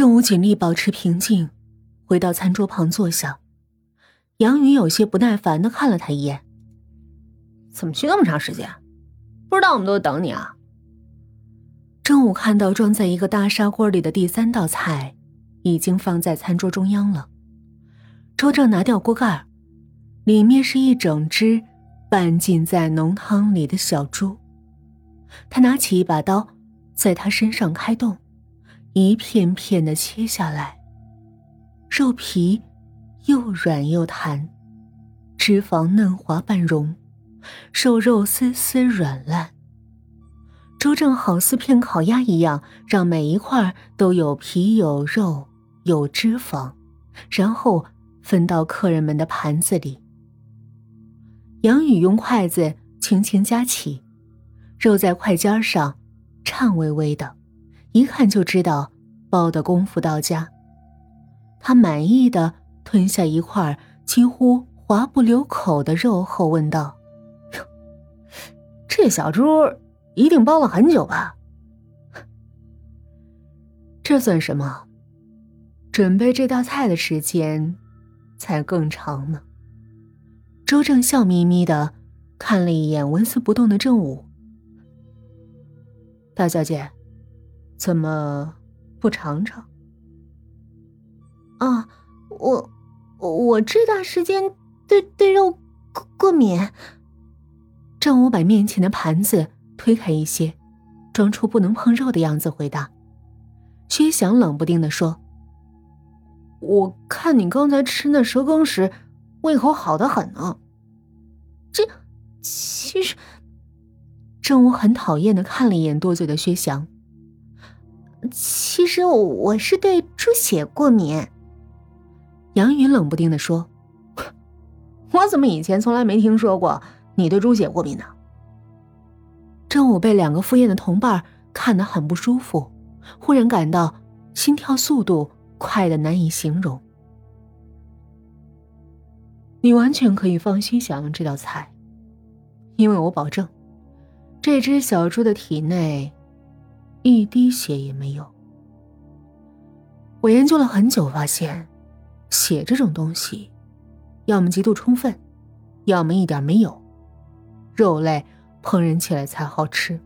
郑武尽力保持平静，回到餐桌旁坐下。杨宇有些不耐烦的看了他一眼：“怎么去那么长时间？不知道我们都在等你啊？”郑武看到装在一个大砂锅里的第三道菜，已经放在餐桌中央了。周正拿掉锅盖，里面是一整只半浸在浓汤里的小猪。他拿起一把刀，在他身上开动。一片片的切下来，肉皮又软又弹，脂肪嫩滑半融，瘦肉丝丝软烂。周正好似片烤鸭一样，让每一块都有皮有肉有脂肪，然后分到客人们的盘子里。杨宇用筷子轻轻夹起，肉在筷尖上颤巍巍的。一看就知道包的功夫到家。他满意的吞下一块几乎滑不留口的肉后问道：“这小猪一定包了很久吧？”这算什么？准备这道菜的时间才更长呢。周正笑眯眯的看了一眼纹丝不动的郑武，大小姐。怎么不尝尝？啊，我我这段时间对对肉过过敏。郑武把面前的盘子推开一些，装出不能碰肉的样子，回答。薛翔冷不丁的说：“我看你刚才吃那蛇羹时，胃口好的很呢。”这其实，郑武很讨厌的看了一眼多嘴的薛翔。其实我是对猪血过敏。杨云冷不丁的说：“ 我怎么以前从来没听说过你对猪血过敏呢？”正午被两个赴宴的同伴看得很不舒服，忽然感到心跳速度快的难以形容。你完全可以放心享用这道菜，因为我保证，这只小猪的体内。一滴血也没有。我研究了很久，发现血这种东西，要么极度充分，要么一点没有。肉类烹饪起来才好吃。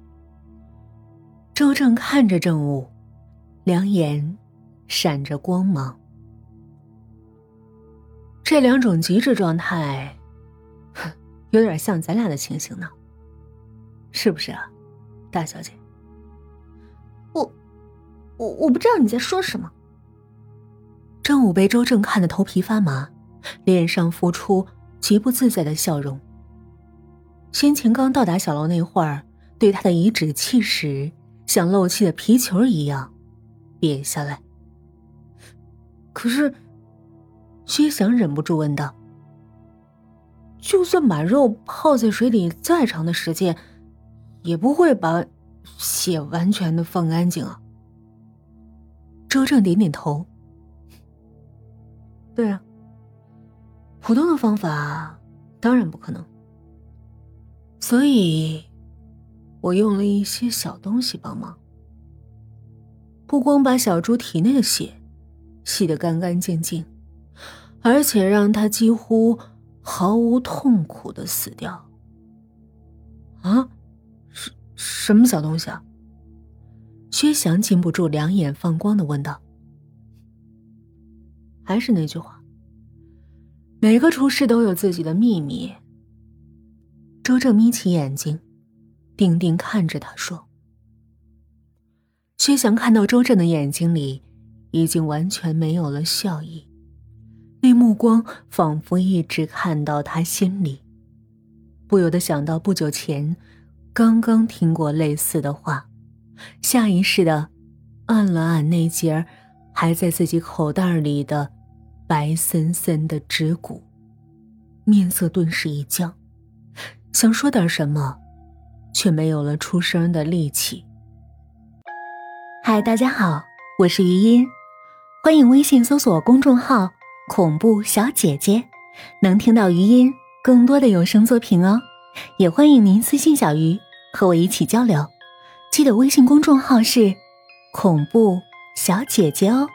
周正看着郑武，两眼闪着光芒。这两种极致状态，有点像咱俩的情形呢，是不是啊，大小姐？我我不知道你在说什么。郑武被周正看得头皮发麻，脸上浮出极不自在的笑容。先前刚到达小楼那会儿，对他的颐指气使像漏气的皮球一样瘪下来。可是，薛翔忍不住问道：“就算把肉泡在水里再长的时间，也不会把血完全的放干净啊？”周正点点头。对啊，普通的方法当然不可能，所以我用了一些小东西帮忙，不光把小猪体内的血洗得干干净净，而且让它几乎毫无痛苦的死掉。啊，什什么小东西啊？薛翔禁不住两眼放光的问道：“还是那句话，每个厨师都有自己的秘密。”周正眯起眼睛，定定看着他说：“薛翔看到周正的眼睛里已经完全没有了笑意，那目光仿佛一直看到他心里，不由得想到不久前刚刚听过类似的话。”下意识的按了按那截还在自己口袋里的白森森的指骨，面色顿时一僵，想说点什么，却没有了出声的力气。嗨，大家好，我是余音，欢迎微信搜索公众号“恐怖小姐姐”，能听到余音更多的有声作品哦。也欢迎您私信小鱼和我一起交流。记得微信公众号是“恐怖小姐姐”哦。